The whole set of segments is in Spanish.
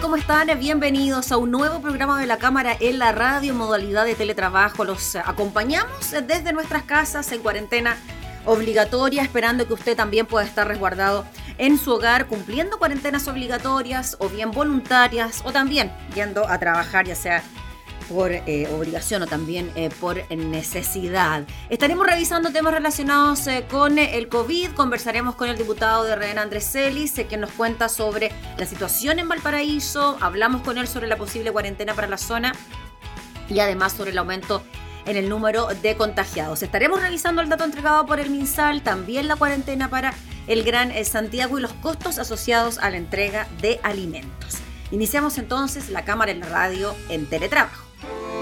¿Cómo están? Bienvenidos a un nuevo programa de la Cámara en la radio, modalidad de teletrabajo. Los acompañamos desde nuestras casas en cuarentena obligatoria, esperando que usted también pueda estar resguardado en su hogar, cumpliendo cuarentenas obligatorias o bien voluntarias, o también yendo a trabajar, ya sea por eh, obligación o también eh, por necesidad. Estaremos revisando temas relacionados eh, con el COVID, conversaremos con el diputado de René Andrés Celis, quien nos cuenta sobre la situación en Valparaíso, hablamos con él sobre la posible cuarentena para la zona y además sobre el aumento en el número de contagiados. Estaremos revisando el dato entregado por el MinSal, también la cuarentena para el Gran Santiago y los costos asociados a la entrega de alimentos. Iniciamos entonces la cámara en radio en teletrabajo. oh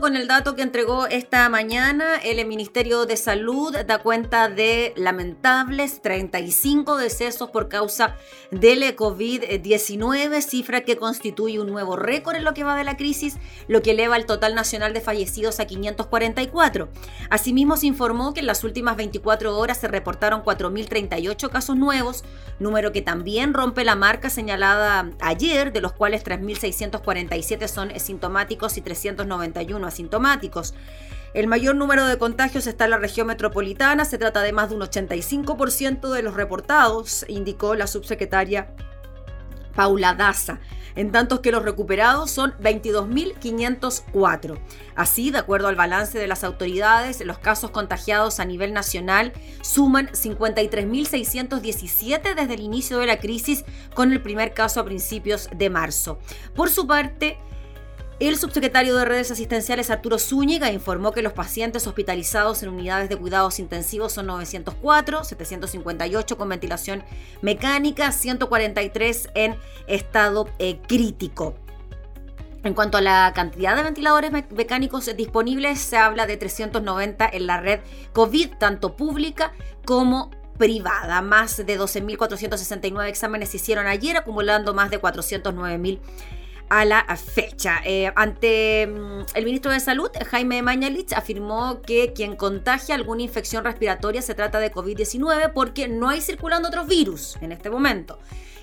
con el dato que entregó esta mañana. El Ministerio de Salud da cuenta de lamentables 35 decesos por causa del COVID-19, cifra que constituye un nuevo récord en lo que va de la crisis, lo que eleva el total nacional de fallecidos a 544. Asimismo, se informó que en las últimas 24 horas se reportaron 4.038 casos nuevos, número que también rompe la marca señalada ayer, de los cuales 3.647 son sintomáticos y 391 asintomáticos. El mayor número de contagios está en la región metropolitana, se trata de más de un 85% de los reportados, indicó la subsecretaria Paula Daza en tanto que los recuperados son 22.504. Así, de acuerdo al balance de las autoridades, los casos contagiados a nivel nacional suman 53.617 desde el inicio de la crisis, con el primer caso a principios de marzo. Por su parte, el subsecretario de redes asistenciales Arturo Zúñiga informó que los pacientes hospitalizados en unidades de cuidados intensivos son 904, 758 con ventilación mecánica, 143 en estado eh, crítico. En cuanto a la cantidad de ventiladores mecánicos disponibles, se habla de 390 en la red COVID, tanto pública como privada. Más de 12.469 exámenes se hicieron ayer, acumulando más de 409.000 a la fecha. Eh, ante mm, el ministro de Salud, Jaime Mañalich, afirmó que quien contagia alguna infección respiratoria se trata de COVID-19 porque no hay circulando otros virus en este momento.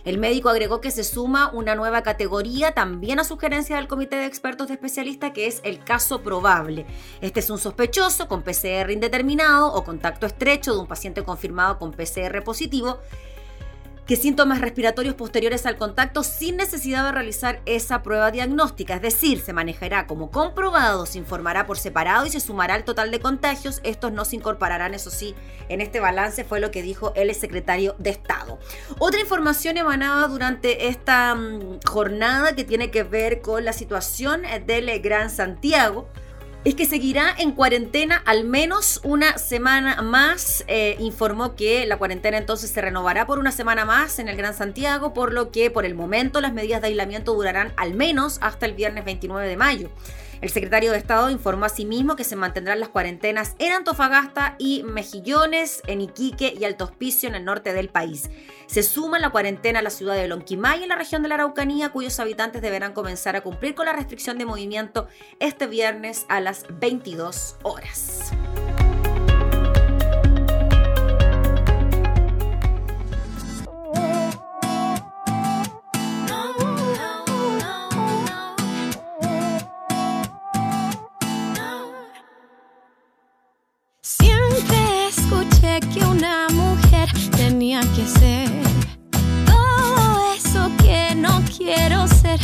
El médico agregó que se suma una nueva categoría también a sugerencia del Comité de Expertos de Especialistas que es el caso probable. Este es un sospechoso con PCR indeterminado o contacto estrecho de un paciente confirmado con PCR positivo que síntomas respiratorios posteriores al contacto sin necesidad de realizar esa prueba diagnóstica, es decir, se manejará como comprobado, se informará por separado y se sumará al total de contagios. Estos no se incorporarán, eso sí, en este balance fue lo que dijo el secretario de Estado. Otra información emanada durante esta mm, jornada que tiene que ver con la situación del Gran Santiago es que seguirá en cuarentena al menos una semana más. Eh, informó que la cuarentena entonces se renovará por una semana más en el Gran Santiago, por lo que por el momento las medidas de aislamiento durarán al menos hasta el viernes 29 de mayo. El secretario de Estado informó asimismo que se mantendrán las cuarentenas en Antofagasta y Mejillones, en Iquique y Alto Hospicio en el norte del país. Se suma la cuarentena a la ciudad de Lonquimay en la región de la Araucanía, cuyos habitantes deberán comenzar a cumplir con la restricción de movimiento este viernes a las 22 horas. Que ser todo eso que no quiero ser.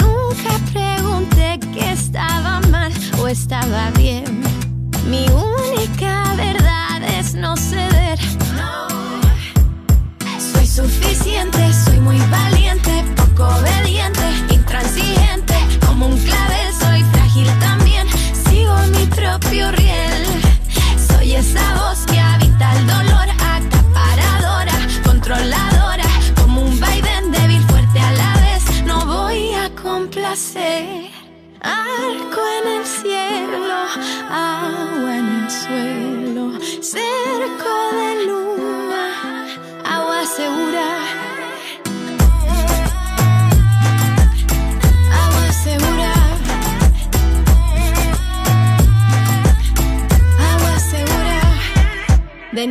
Nunca pregunté que estaba mal o estaba bien. Mi única verdad es no ceder. Soy suficiente, soy muy valiente, poco obediente, intransigente, como un clavel, Arco en el cielo, agua en el suelo, cerco de luna, agua segura. Agua segura. De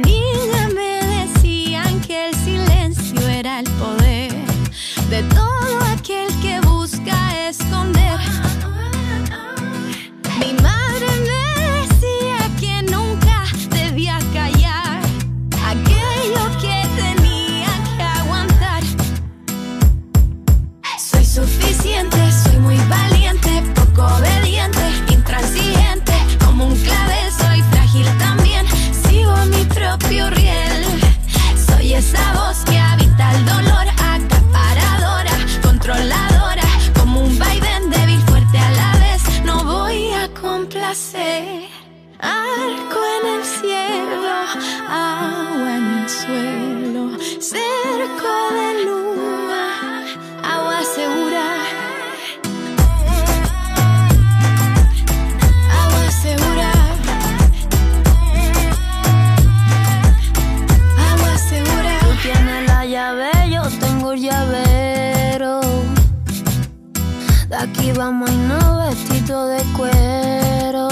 vestido de cuero.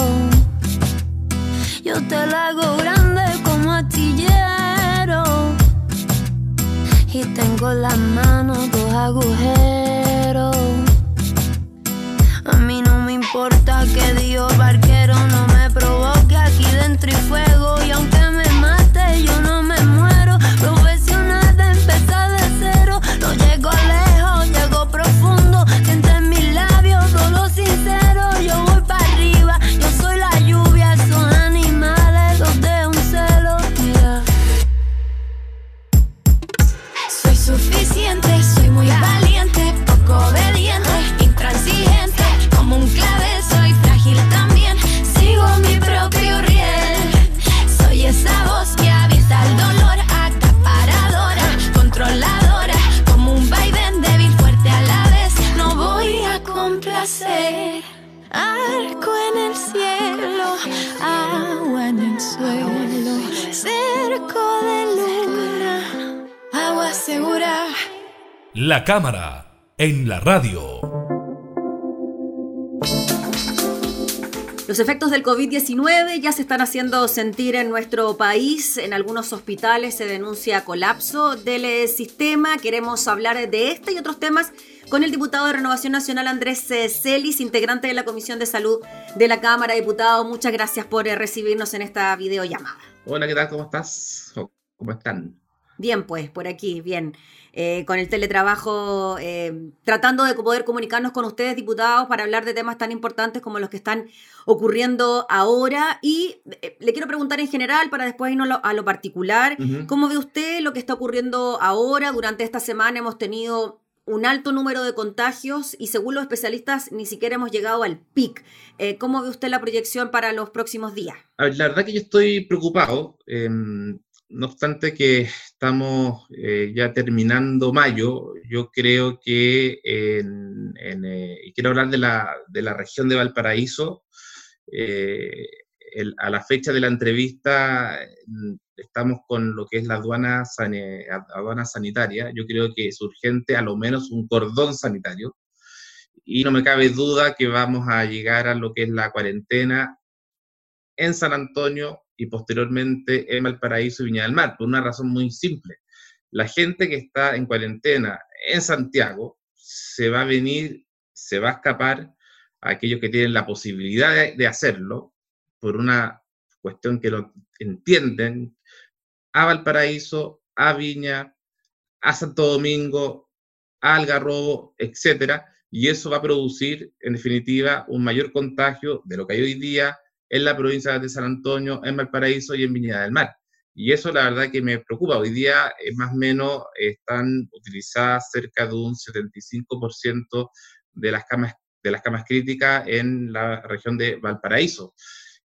Yo te la hago grande como astillero. Y tengo las manos dos agujeros. A mí no me importa que Dios barquero no me provoque aquí dentro y fuego. La cámara en la radio. Los efectos del COVID-19 ya se están haciendo sentir en nuestro país. En algunos hospitales se denuncia colapso del eh, sistema. Queremos hablar de este y otros temas con el diputado de Renovación Nacional Andrés eh, Celis, integrante de la Comisión de Salud de la Cámara. Diputado, muchas gracias por eh, recibirnos en esta videollamada. Hola, ¿qué tal? ¿Cómo estás? ¿Cómo están? Bien, pues, por aquí, bien. Eh, con el teletrabajo, eh, tratando de poder comunicarnos con ustedes, diputados, para hablar de temas tan importantes como los que están ocurriendo ahora. Y eh, le quiero preguntar en general, para después irnos a lo, particular. ¿cómo ve usted lo que está ocurriendo ahora? Durante esta semana hemos tenido un alto número de contagios y según los especialistas ni siquiera hemos llegado al pic. Eh, ¿Cómo ve usted la proyección para los próximos días? A ver, la verdad que yo estoy preocupado, em, no obstante que estamos eh, ya terminando mayo, yo creo que, en, eh, quiero hablar de la, de la región de Valparaíso, eh, a la fecha de la entrevista mm, estamos con lo que es la aduana, aduana sanitaria, yo creo que es urgente a lo menos un cordón sanitario, y no me cabe duda que vamos a llegar a lo que es la cuarentena en San Antonio y posteriormente en Valparaíso y Viña del Mar, por una razón muy simple. La gente que está en cuarentena en Santiago se va a venir, se va a escapar a aquellos que tienen la posibilidad de, hacerlo por una cuestión que lo entienden a Valparaíso, a Viña, a Santo Domingo, a Algarrobo, etcétera, y eso va a producir, en definitiva, un mayor contagio de lo que hay hoy día en la provincia de San Antonio, en Valparaíso y en Viña del Mar. Y eso la verdad que me preocupa. Hoy día, eh, más o menos, están utilizadas cerca de un 75% de las camas de las camas críticas en la región de Valparaíso.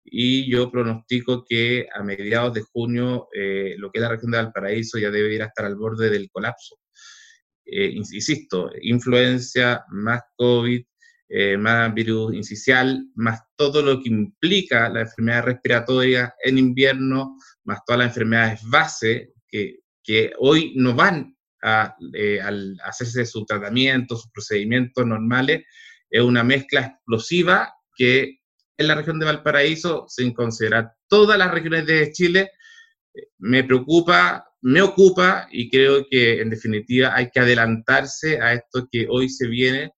Y yo pronostico que a mediados de junio eh, lo que es la región de Valparaíso ya debe ir a estar al borde del colapso. Eh, ins- insisto, influencia más COVID, eh, más virus incisional, más todo lo que implica la enfermedad respiratoria en invierno, más todas las enfermedades base que, que hoy no van a, eh, hacerse su tratamiento, sus procedimientos normales, es una mezcla explosiva que en la región de Valparaíso, sin considerar todas las regiones de Chile, me preocupa, me ocupa y creo que en definitiva hay que adelantarse a esto que hoy se viene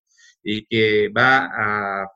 y que va a,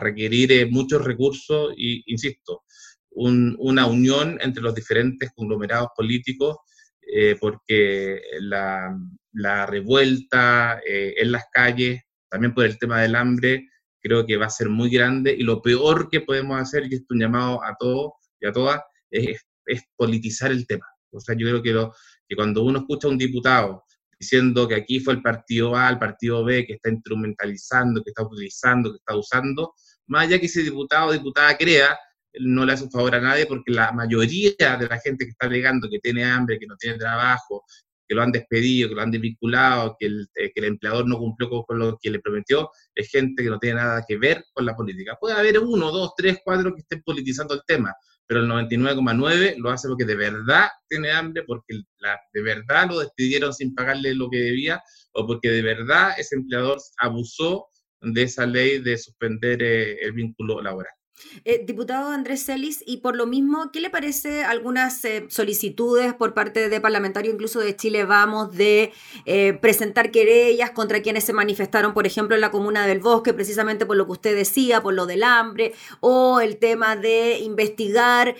requerir eh, muchos recursos y, insisto, un- una unión entre los diferentes conglomerados políticos, eh, porque la, la revuelta eh, en las calles, también por el tema del hambre, creo que va a ser muy grande y lo peor que podemos hacer, y esto es un llamado a todos y a todas, es, es politizar el tema. O sea, yo creo que, lo, que cuando uno escucha a un diputado diciendo que aquí fue el partido A, el partido B, que está instrumentalizando, que está utilizando, que está usando, más allá que ese diputado o diputada crea, no le hace un favor a nadie porque la mayoría de la gente que está alegando que tiene hambre, que no tiene trabajo, que lo han despedido, que lo han desvinculado, que el, eh, que el empleador no cumplió con, con lo que le prometió, es gente que no tiene nada que ver con la política. Puede haber uno, dos, tres, cuatro que estén politizando el tema, pero el 99,9 lo hace porque de verdad tiene hambre, porque la, de verdad lo despidieron sin pagarle lo que debía, o porque de verdad ese empleador abusó de esa ley de suspender el vínculo laboral. Eh, diputado Andrés Celis, y por lo mismo, ¿qué le parece algunas eh, solicitudes por parte de parlamentarios, incluso de Chile Vamos, de eh, presentar querellas contra quienes se manifestaron, por ejemplo, en la comuna del Bosque, precisamente por lo que usted decía, por lo del hambre, o el tema de investigar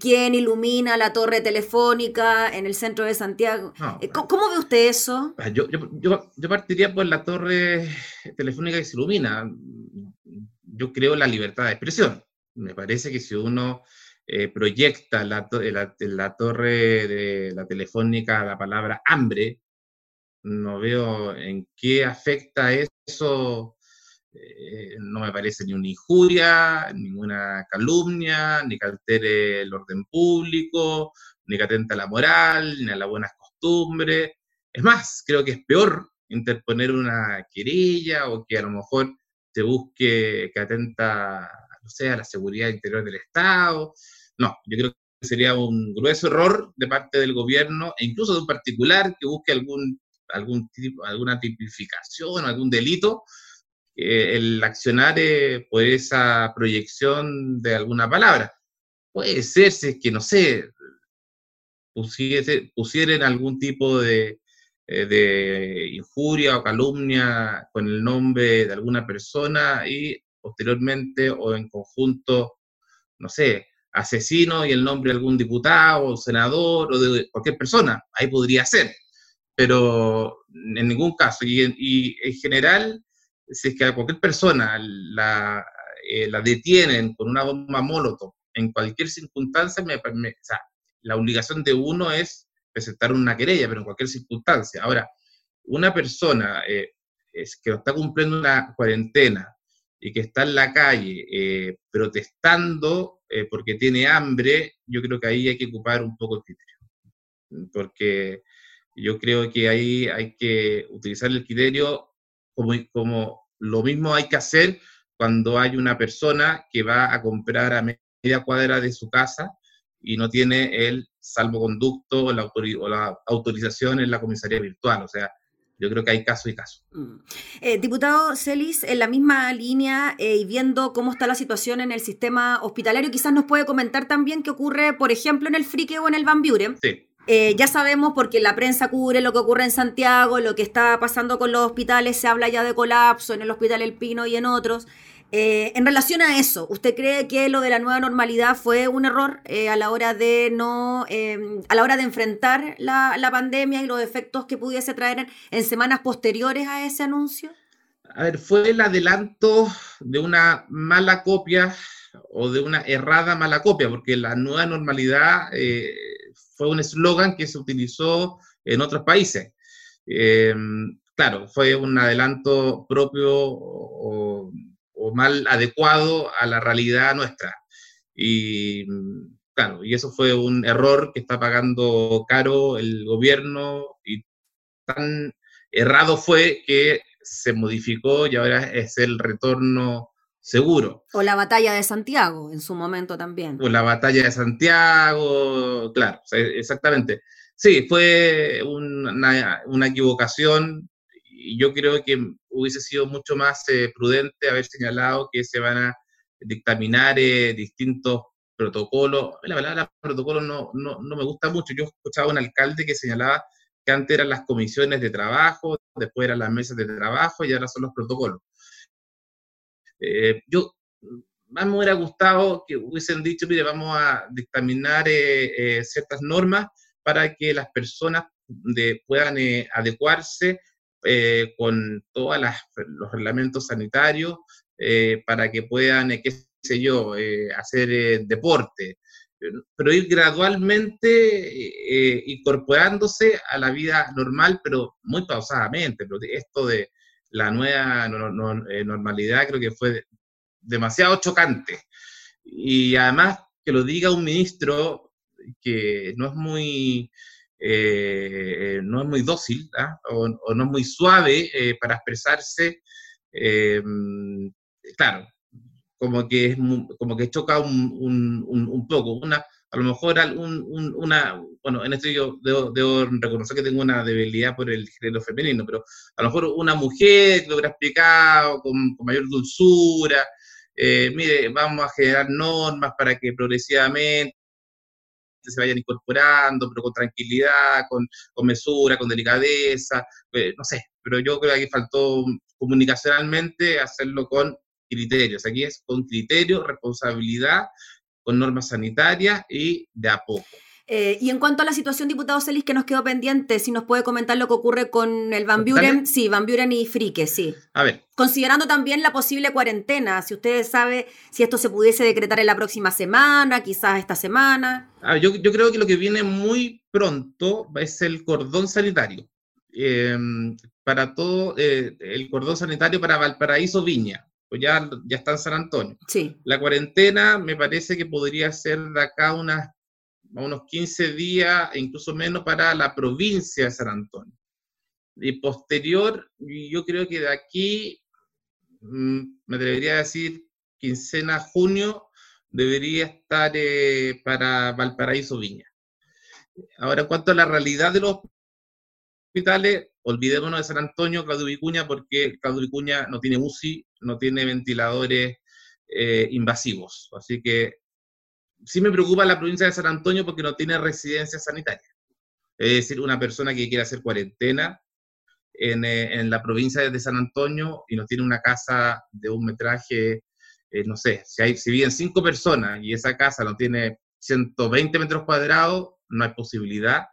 quién ilumina la torre telefónica en el centro de Santiago? ¿cómo, ve usted eso? Ah, yo, yo, yo partiría por la torre telefónica que se ilumina yo creo la libertad de expresión. Me parece que si uno eh, proyecta la, la, la, torre de la telefónica la palabra hambre, no veo en qué afecta eso. Eh, no me parece ni una injuria, ninguna calumnia, ni que altere el orden público, ni que atenta a la moral, ni a las buenas costumbres. Es más, creo que es peor interponer una querella o que a lo mejor se busque que atenta, no sé, a la seguridad interior del Estado. No, yo creo que sería un grueso error de parte del gobierno e incluso de un particular que busque algún, algún tipo, alguna tipificación, algún delito, el accionar por esa proyección de alguna palabra. Puede ser que, no sé, pusiese, pusieran algún tipo de, eh, de injuria o calumnia con el nombre de alguna persona y posteriormente o en conjunto, no sé, asesino y el nombre de algún diputado o senador o de cualquier persona. Ahí podría ser, pero en ningún caso. Y, en general, si es que a cualquier persona la, eh, la detienen con una bomba molotov en cualquier circunstancia, me, la obligación de uno es presentar una querella, pero en cualquier circunstancia. Ahora, una persona eh, es que está cumpliendo una cuarentena y que está en la calle eh, protestando eh, porque tiene hambre, yo creo que ahí hay que ocupar un poco el criterio. Porque yo creo que ahí hay que utilizar el criterio como, como lo mismo hay que hacer cuando hay una persona que va a comprar a media cuadra de su casa y no tiene el salvoconducto o la, o la autorización en la comisaría virtual. O sea, yo creo que hay caso y caso. Mm. Eh, diputado Celis, en la misma línea eh, y viendo cómo está la situación en el sistema hospitalario, quizás nos puede comentar también qué ocurre, por ejemplo, en el Frique o en el Van Buren. Sí. Eh, ya sabemos porque la prensa cubre lo que ocurre en Santiago, lo que está pasando con los hospitales, se habla ya de colapso en el Hospital El Pino y en otros. Eh, en relación a eso, ¿usted cree que lo de la nueva normalidad fue un error eh, a la hora de no, em, a la hora de enfrentar la, pandemia y los efectos que pudiese traer en, semanas posteriores a ese anuncio? A ver, fue el adelanto de una mala copia o de una errada mala copia, porque la nueva normalidad eh, fue un eslogan que se utilizó en otros países. Em, claro, fue un adelanto propio o o mal adecuado a la realidad nuestra. Y claro, y eso fue un error que está pagando caro el gobierno y tan errado fue que se modificó y ahora es el retorno seguro. O la batalla de Santiago en su momento también. O la batalla de Santiago, claro, exactamente. Sí, fue una, una equivocación y yo creo que hubiese sido mucho más eh, prudente haber señalado que se van a dictaminar eh, distintos protocolos. La palabra protocolo no, no, no, me gusta mucho. Yo escuchaba a un alcalde que señalaba que antes eran las comisiones de trabajo, después eran las mesas de trabajo y ahora son los protocolos. Eh, yo más me hubiera gustado que hubiesen dicho, mire, vamos a dictaminar ciertas normas para que las personas de, puedan adecuarse eh, con todos los reglamentos sanitarios eh, para que puedan, eh, qué sé yo, hacer deporte, pero ir gradualmente incorporándose a la vida normal, pero muy pausadamente. Pero esto de la nueva normalidad creo que fue demasiado chocante. Y además que lo diga un ministro que no es muy eh, no es muy dócil ¿ah? o, no es muy suave eh, para expresarse, eh, claro, como que, es, como que choca un, un, poco. Una, a lo mejor una, bueno, en esto yo debo, reconocer que tengo una debilidad por el género femenino, pero a lo mejor una mujer lo hubiera explicado con, mayor dulzura, eh, mire, vamos a generar normas para que progresivamente se vayan incorporando, pero con tranquilidad, con, mesura, con delicadeza, eh, no sé, pero yo creo que aquí faltó comunicacionalmente hacerlo con criterios. Aquí es con criterio, responsabilidad con normas sanitarias y de a poco. Eh, y en cuanto a la situación, diputado Celis, que nos quedó pendiente, si nos puede comentar lo que ocurre con el Van Buren, sí, Van Buren y Frique, sí. A ver. Considerando también la posible cuarentena, si ustedes sabe si esto se pudiese decretar en la próxima semana, quizás esta semana. yo, yo, creo que lo que viene muy pronto es el cordón sanitario. Em, para todo, eh, el cordón sanitario para Valparaíso Viña pues ya, ya está en San Antonio. Sí. La cuarentena me parece que podría ser de acá unas, unos 15 días, incluso menos, para la provincia de San Antonio. Y posterior, yo creo que de aquí, mm, me debería decir, quincena junio, debería estar eh, para Valparaíso Viña. Ahora, en cuanto a la realidad de los hospitales, olvidémonos de San Antonio, Claudio Vicuña, porque Claudio Vicuña no tiene UCI, no tiene ventiladores eh, invasivos. Así que sí me preocupa la provincia de San Antonio porque no tiene residencia sanitaria. Es decir, una persona que quiere hacer cuarentena en, eh, la provincia de San Antonio y no tiene una casa de un metraje, eh, no sé, si, hay, si viven cinco personas y esa casa no tiene 120 metros cuadrados, no hay posibilidad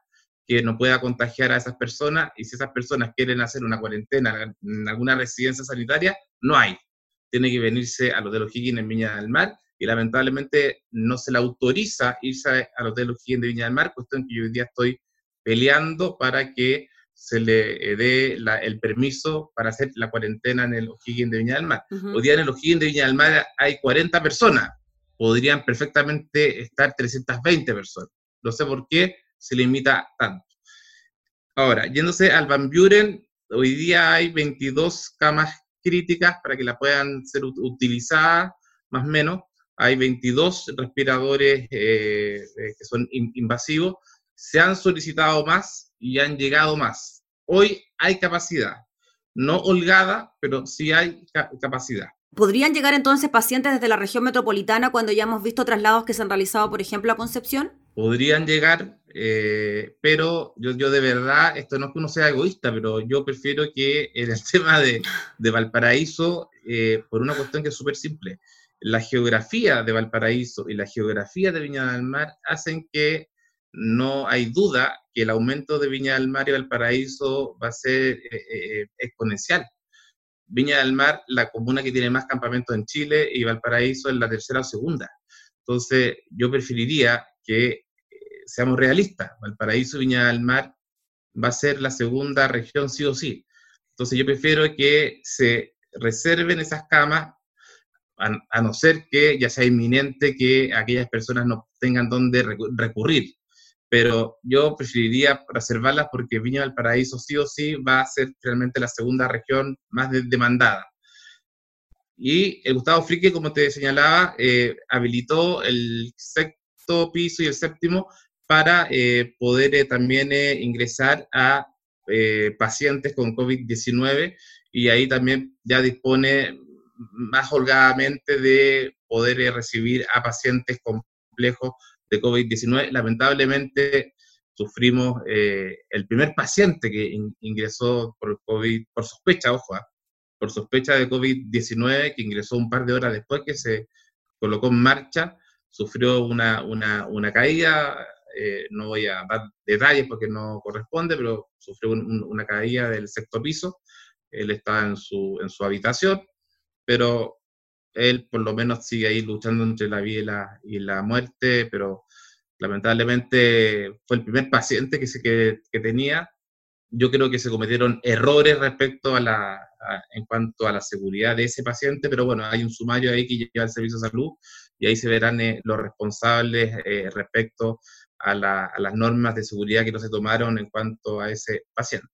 que no pueda contagiar a esas personas y si esas personas quieren hacer una cuarentena en alguna residencia sanitaria, no hay. Tiene que venirse al Hotel O'Higgins en Viña del Mar y lamentablemente no se le autoriza irse al Hotel O'Higgins de Viña del Mar, cuestión que yo hoy día estoy peleando para que se le dé el permiso para hacer la cuarentena en el O'Higgins de Viña del Mar. Hoy día en el O'Higgins de Viña del Mar hay 40 personas, podrían perfectamente estar 320 personas. No sé por qué, se limita tanto. Ahora, yéndose al Van Buren, hoy día hay 22 camas críticas para que la puedan ser utilizadas, más o menos. Hay 22 respiradores eh, eh, que son invasivos. Se han solicitado más y han llegado más. Hoy hay capacidad, no holgada, pero sí hay capacidad. ¿Podrían llegar entonces pacientes desde la región metropolitana cuando ya hemos visto traslados que se han realizado, por ejemplo, a Concepción? Podrían llegar, eh, pero yo, yo, de verdad, esto no es que uno sea egoísta, pero yo prefiero que en el tema de, de Valparaíso, eh, por una cuestión que es súper simple, la geografía de Valparaíso y la geografía de Viña del Mar hacen que no hay duda que el aumento de Viña del Mar y Valparaíso va a ser eh, exponencial. Viña del Mar, la comuna que tiene más campamentos en Chile, y Valparaíso es la tercera o segunda. Entonces, yo preferiría que eh, seamos realistas. Valparaíso y Viña del Mar va a ser la segunda región sí o sí. Entonces, yo prefiero que se reserven esas camas, a no ser que ya sea inminente que aquellas personas no tengan dónde recurrir pero yo preferiría reservarlas porque Viña del Paraíso sí o sí va a ser realmente la segunda región más demandada. Y el Gustavo Frique, como te señalaba, eh, habilitó el sexto piso y el séptimo para eh, poder eh, también ingresar a pacientes con COVID-19 y ahí también ya dispone más holgadamente de poder recibir a pacientes complejos de COVID-19. Lamentablemente sufrimos eh, el primer paciente que ingresó por COVID, por sospecha, ojo, ¿ah? por sospecha de COVID-19, que ingresó un par de horas después que se colocó en marcha, sufrió una, una, una caída, eh, no voy a dar detalles porque no corresponde, pero sufrió una caída del sexto piso, él estaba en su, en su habitación, pero él por lo menos sigue ahí luchando entre la vida y la, y la muerte, pero lamentablemente fue el primer paciente que, se, que, que tenía. Yo creo que se cometieron errores respecto a la, en cuanto a la seguridad de ese paciente, pero bueno, hay un sumario ahí que lleva el Servicio de Salud y ahí se verán eh, los responsables eh, respecto a, la, a, las normas de seguridad que no se tomaron en cuanto a ese paciente.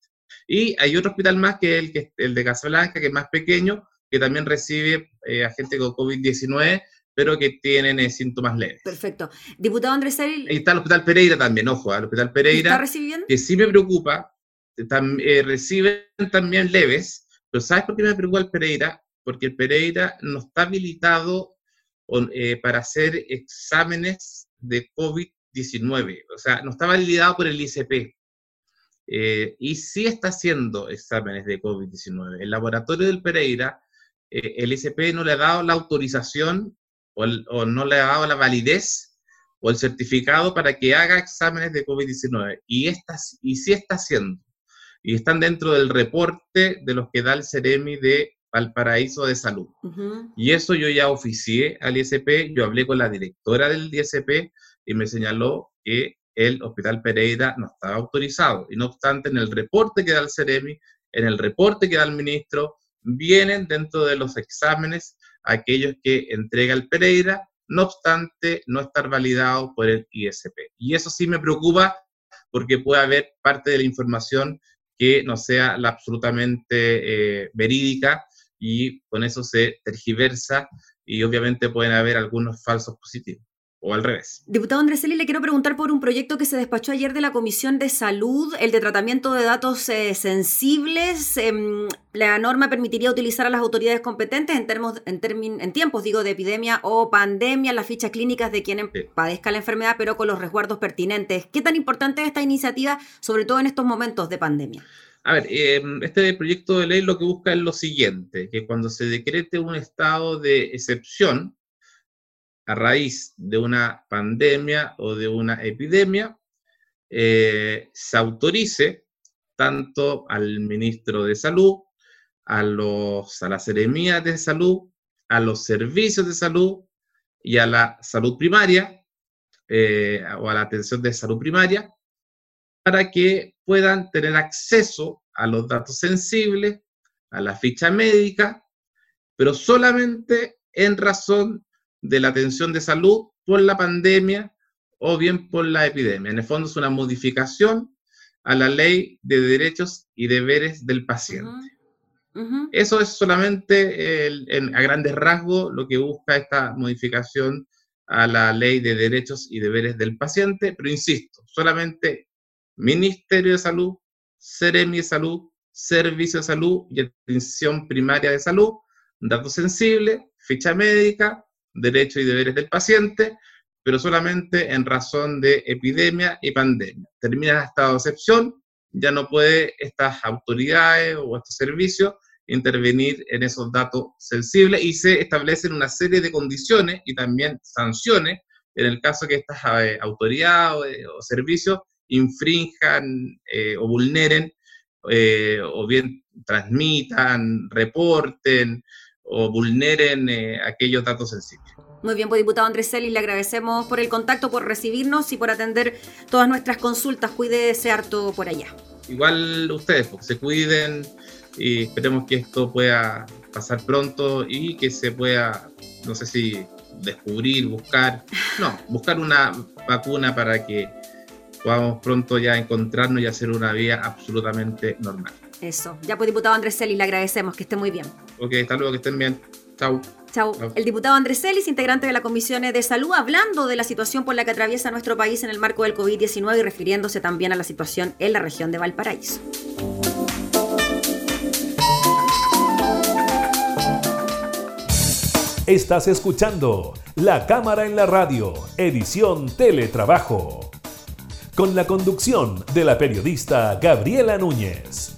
Y hay otro hospital más que el, que, el de Casablanca, que es más pequeño, que también recibe eh, a gente con COVID-19, pero que tienen eh, síntomas leves. Perfecto. Diputado Andrés Ahí está el Hospital Pereira también, ojo, el Hospital Pereira. ¿Está recibiendo? Que sí me preocupa, eh, reciben también leves, pero ¿sabes por qué me preocupa el Pereira? Porque el Pereira no está habilitado eh, para hacer exámenes de COVID-19, o sea, no está validado por el ICP. y sí está haciendo exámenes de COVID-19. El laboratorio del Pereira, el ICP no le ha dado la autorización o, no le ha dado la validez o el certificado para que haga exámenes de COVID-19. Y, y sí está haciendo. Y están dentro del reporte de los que da el CEREMI de Valparaíso de Salud. Y eso yo ya oficié al ISP, yo hablé con la directora del ISP y me señaló que el Hospital Pereira no estaba autorizado. Y no obstante, en el reporte que da el CEREMI, en el reporte que da el ministro, vienen dentro de los exámenes aquellos que entrega el Pereira, no obstante no estar validado por el ISP. Y eso sí me preocupa porque puede haber parte de la información que no sea la absolutamente eh, verídica y con eso se tergiversa y obviamente pueden haber algunos falsos positivos o al revés. Diputado Andreseli, le quiero preguntar por un proyecto que se despachó ayer de la Comisión de Salud, el de tratamiento de datos eh, sensibles. Em, la norma permitiría utilizar a las autoridades competentes en, termos, en, en tiempos digo, de epidemia o pandemia las fichas clínicas de quienes padezcan la enfermedad, pero con los resguardos pertinentes. ¿Qué tan importante es esta iniciativa, sobre todo en estos momentos de pandemia? A ver, em, este proyecto de ley lo que busca es lo siguiente, que cuando se decrete un estado de excepción, a raíz de una pandemia o de una epidemia, eh, se autorice tanto al ministro de Salud, a, los, a las de salud, a los servicios de salud y a la salud primaria eh, o a la atención de salud primaria para que puedan tener acceso a los datos sensibles, a la ficha médica, pero solamente en razón de la atención de salud por la pandemia o bien por la epidemia. En el fondo es una modificación a la ley de derechos y deberes del paciente. Eso es solamente a grandes rasgos lo que busca esta modificación a la ley de derechos y deberes del paciente, pero insisto, solamente Ministerio de Salud, Seremi de Salud, Servicio de Salud y Atención Primaria de Salud, datos sensibles, ficha médica, derechos y deberes del paciente, pero solamente en razón de epidemia y pandemia. Termina el estado de excepción, ya no puede estas autoridades o estos servicios intervenir en esos datos sensibles y se establecen una serie de condiciones y también sanciones en el caso que estas eh, autoridades o, servicios infrinjan eh, o vulneren eh, o bien transmitan, reporten o vulneren eh, aquellos datos sensibles. Muy bien, pues diputado Andrés Celis, le agradecemos por el contacto, por recibirnos y por atender todas nuestras consultas. Cuídese harto por allá. Igual ustedes, porque se cuiden y esperemos que esto pueda pasar pronto y que se pueda, no sé si descubrir, buscar, no, buscar una vacuna para que podamos pronto ya encontrarnos y hacer una vida absolutamente normal. Eso. Ya pues, diputado Andrés Celis, le agradecemos que esté muy bien. Ok, hasta luego, que estén bien. Chau. Chau. El diputado Andrés Celis, integrante de la Comisión de Salud, hablando de la situación por la que atraviesa nuestro país en el marco del COVID-19 y refiriéndose también a la situación en la región de Valparaíso. Estás escuchando La Cámara en la Radio, edición Teletrabajo, con la conducción de la periodista Gabriela Núñez.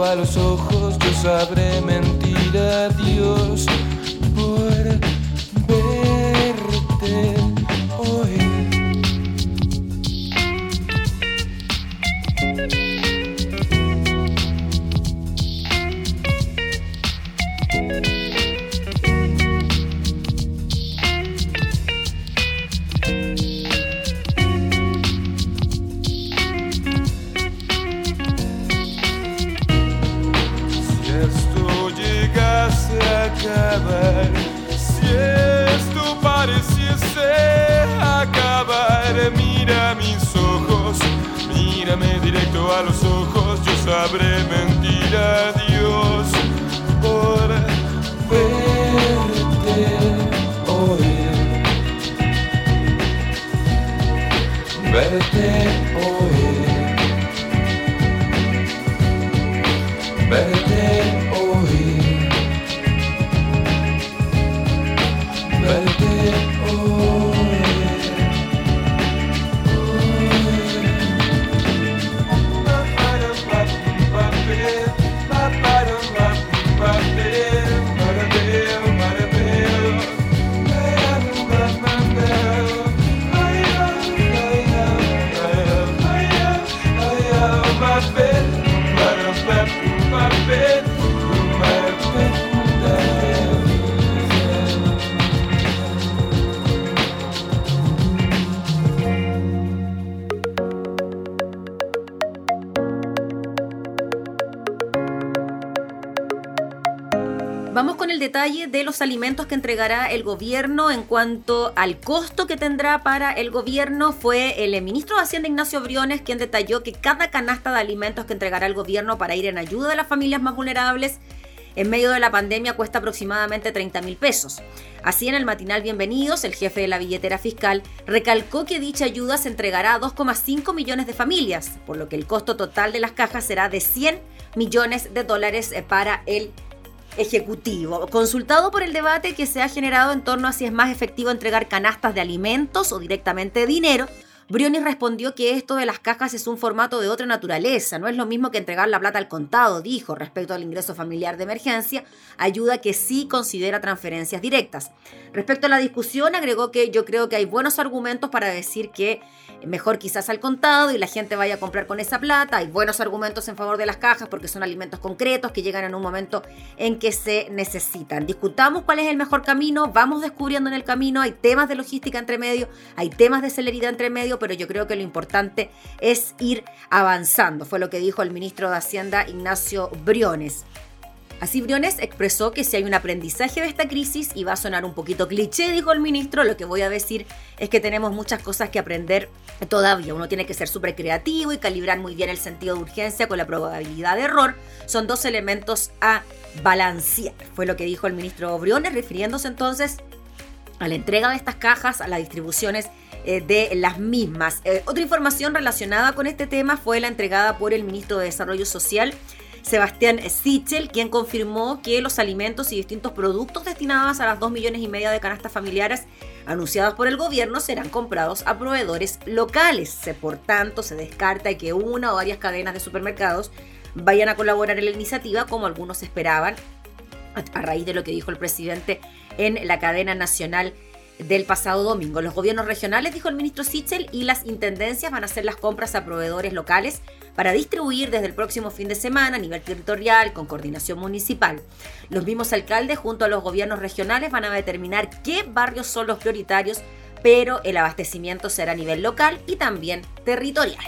Detalle de los alimentos que entregará el gobierno en cuanto al costo que tendrá para el gobierno. Fue el ministro de Hacienda Ignacio Briones quien detalló que cada canasta de alimentos que entregará el gobierno para ir en ayuda de las familias más vulnerables en medio de la pandemia cuesta aproximadamente 30 mil pesos. Así en el matinal Bienvenidos, el jefe de la billetera fiscal recalcó que dicha ayuda se entregará a 2,5 millones de familias, por lo que el costo total de las cajas será de 100 millones de dólares eh, para el Ejecutivo. Consultado por el debate que se ha generado en torno a si es más efectivo entregar canastas de alimentos o directamente dinero, Briones respondió que esto de las cajas es un formato de otra naturaleza, no es lo mismo que entregar la plata al contado, dijo, respecto al ingreso familiar de emergencia, ayuda que sí considera transferencias directas. Respecto a la discusión, agregó que yo creo que hay buenos argumentos para decir que mejor quizás al contado y la gente vaya a comprar con esa plata. Hay buenos argumentos en favor de las cajas porque son alimentos concretos que llegan en un momento en que se necesitan. Discutamos cuál es el mejor camino, vamos descubriendo en el camino, hay temas de logística entre medio, hay temas de celeridad entre medio, pero yo creo que lo importante es ir avanzando, fue lo que dijo el ministro de Hacienda Ignacio Briones. Así Briones expresó que si hay un aprendizaje de esta crisis, y va a sonar un poquito cliché, dijo el ministro, lo que voy a decir es que tenemos muchas cosas que aprender todavía. Uno tiene que ser súper creativo y calibrar muy bien el sentido de urgencia con la probabilidad de error. Son dos elementos a balancear, fue lo que dijo el ministro Briones, refiriéndose entonces a la entrega de estas cajas, a las distribuciones eh, de las mismas. Eh, otra información relacionada con este tema fue la entregada por el ministro de Desarrollo Social Sebastián Sichel, quien confirmó que los alimentos y distintos productos destinados a las 2 millones y media de canastas familiares anunciadas por el gobierno serán comprados a proveedores locales. Por tanto, se descarta que una o varias cadenas de supermercados vayan a colaborar en la iniciativa como algunos esperaban a raíz de lo que dijo el presidente en la cadena nacional del pasado domingo. Los gobiernos regionales, dijo el ministro Sichel, y las intendencias van a hacer las compras a proveedores locales para distribuir desde el próximo fin de semana a nivel territorial con coordinación municipal. Los mismos alcaldes junto a los gobiernos regionales van a determinar qué barrios son los prioritarios, pero el abastecimiento será a nivel local y también territorial.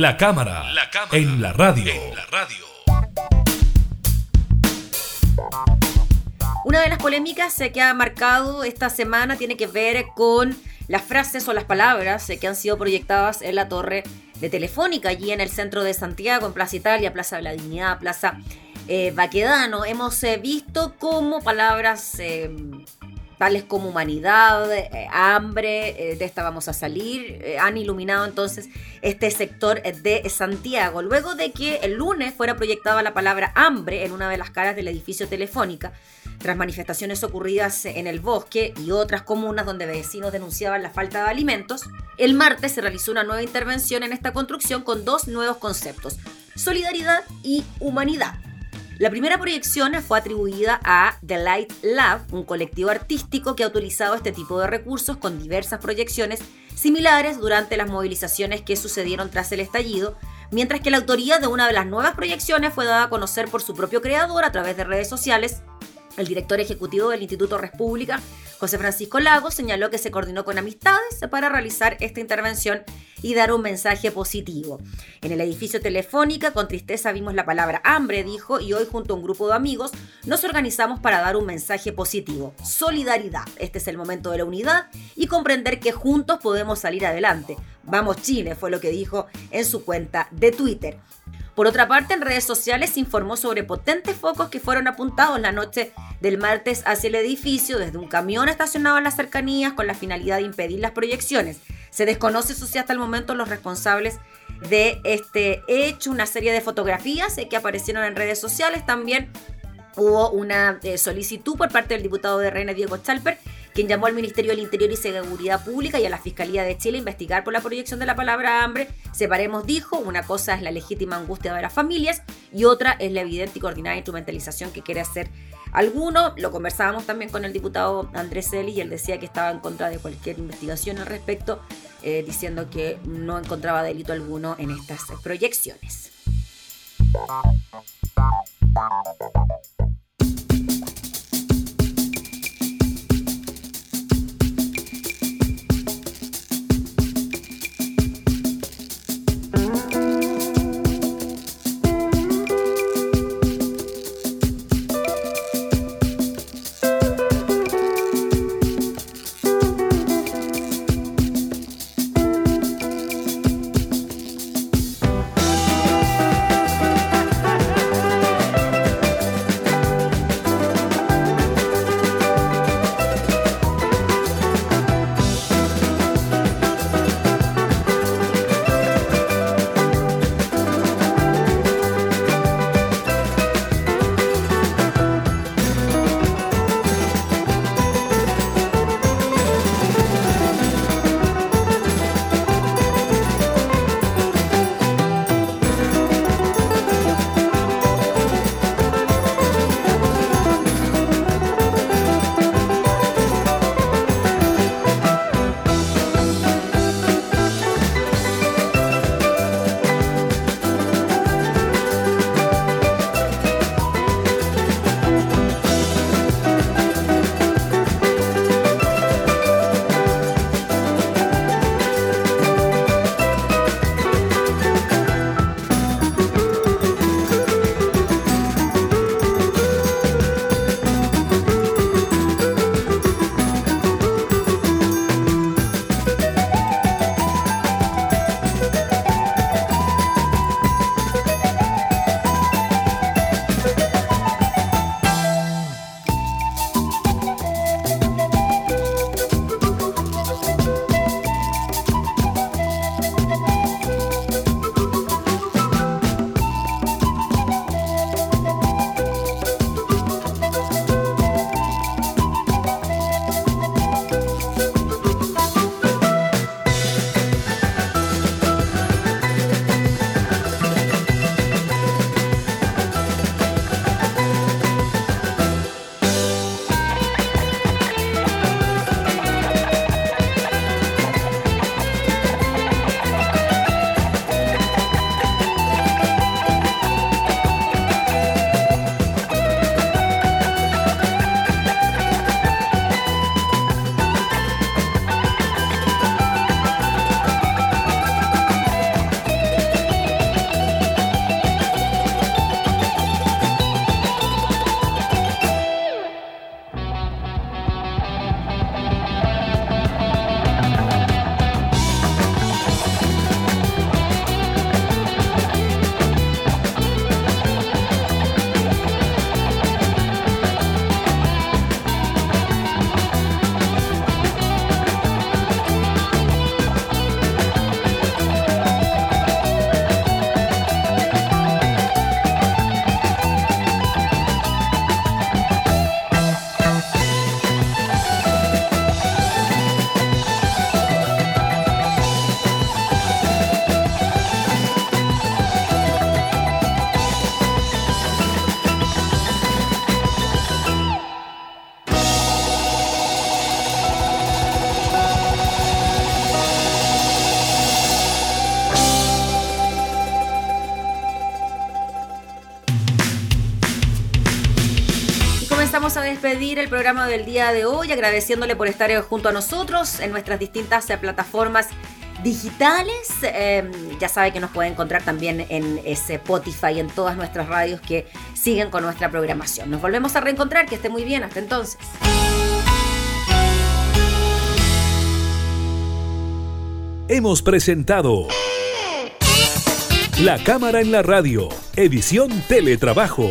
La cámara, en, la radio. Una de las polémicas que ha marcado esta semana tiene que ver con las frases o las palabras que han sido proyectadas en la torre de Telefónica, allí en el centro de Santiago, en Plaza Italia, Plaza de la Dignidad, Plaza Baquedano. Hemos visto cómo palabras tales como humanidad, eh, hambre, eh, de esta vamos a salir, eh, han iluminado entonces este sector de Santiago. Luego de que el lunes fuera proyectada la palabra hambre en una de las caras del edificio Telefónica, tras manifestaciones ocurridas en el bosque y otras comunas donde vecinos denunciaban la falta de alimentos, el martes se realizó una nueva intervención en esta construcción con dos nuevos conceptos, solidaridad y humanidad. La primera proyección fue atribuida a The Light Lab, un colectivo artístico que ha utilizado este tipo de recursos con diversas proyecciones similares durante las movilizaciones que sucedieron tras el estallido, mientras que la autoría de una de las nuevas proyecciones fue dada a conocer por su propio creador a través de redes sociales. El director ejecutivo del Instituto República, José Francisco Lagos, señaló que se coordinó con amistades para realizar esta intervención y dar un mensaje positivo. En el edificio Telefónica, con tristeza vimos la palabra hambre, dijo, y hoy junto a un grupo de amigos nos organizamos para dar un mensaje positivo. Solidaridad. Este es el momento de la unidad y comprender que juntos podemos salir adelante. Vamos Chile, fue lo que dijo en su cuenta de Twitter. Por otra parte, en redes sociales se informó sobre potentes focos que fueron apuntados la noche del martes hacia el edificio desde un camión estacionado en las cercanías con la finalidad de impedir las proyecciones. Se desconoce si hasta el momento los responsables de este hecho, una serie de fotografías que aparecieron en redes sociales también hubo una eh, solicitud por parte del diputado de Reina Diego Chalper, quien llamó al Ministerio del Interior y Seguridad Pública y a la Fiscalía de Chile a investigar por la proyección de la palabra hambre. Separemos, dijo, una cosa es la legítima angustia de las familias y otra es la evidente y coordinada instrumentalización que quiere hacer alguno. Lo conversábamos también con el diputado Andrés Eli y él decía que estaba en contra de cualquier investigación al respecto, eh, diciendo que no encontraba delito alguno en estas proyecciones. El programa del día de hoy agradeciéndole por estar junto a nosotros en nuestras distintas plataformas digitales. Em, ya sabe que nos puede encontrar también en Spotify, en todas nuestras radios que siguen con nuestra programación. Nos volvemos a reencontrar, que esté muy bien, hasta entonces. Hemos presentado La Cámara en la Radio, edición Teletrabajo.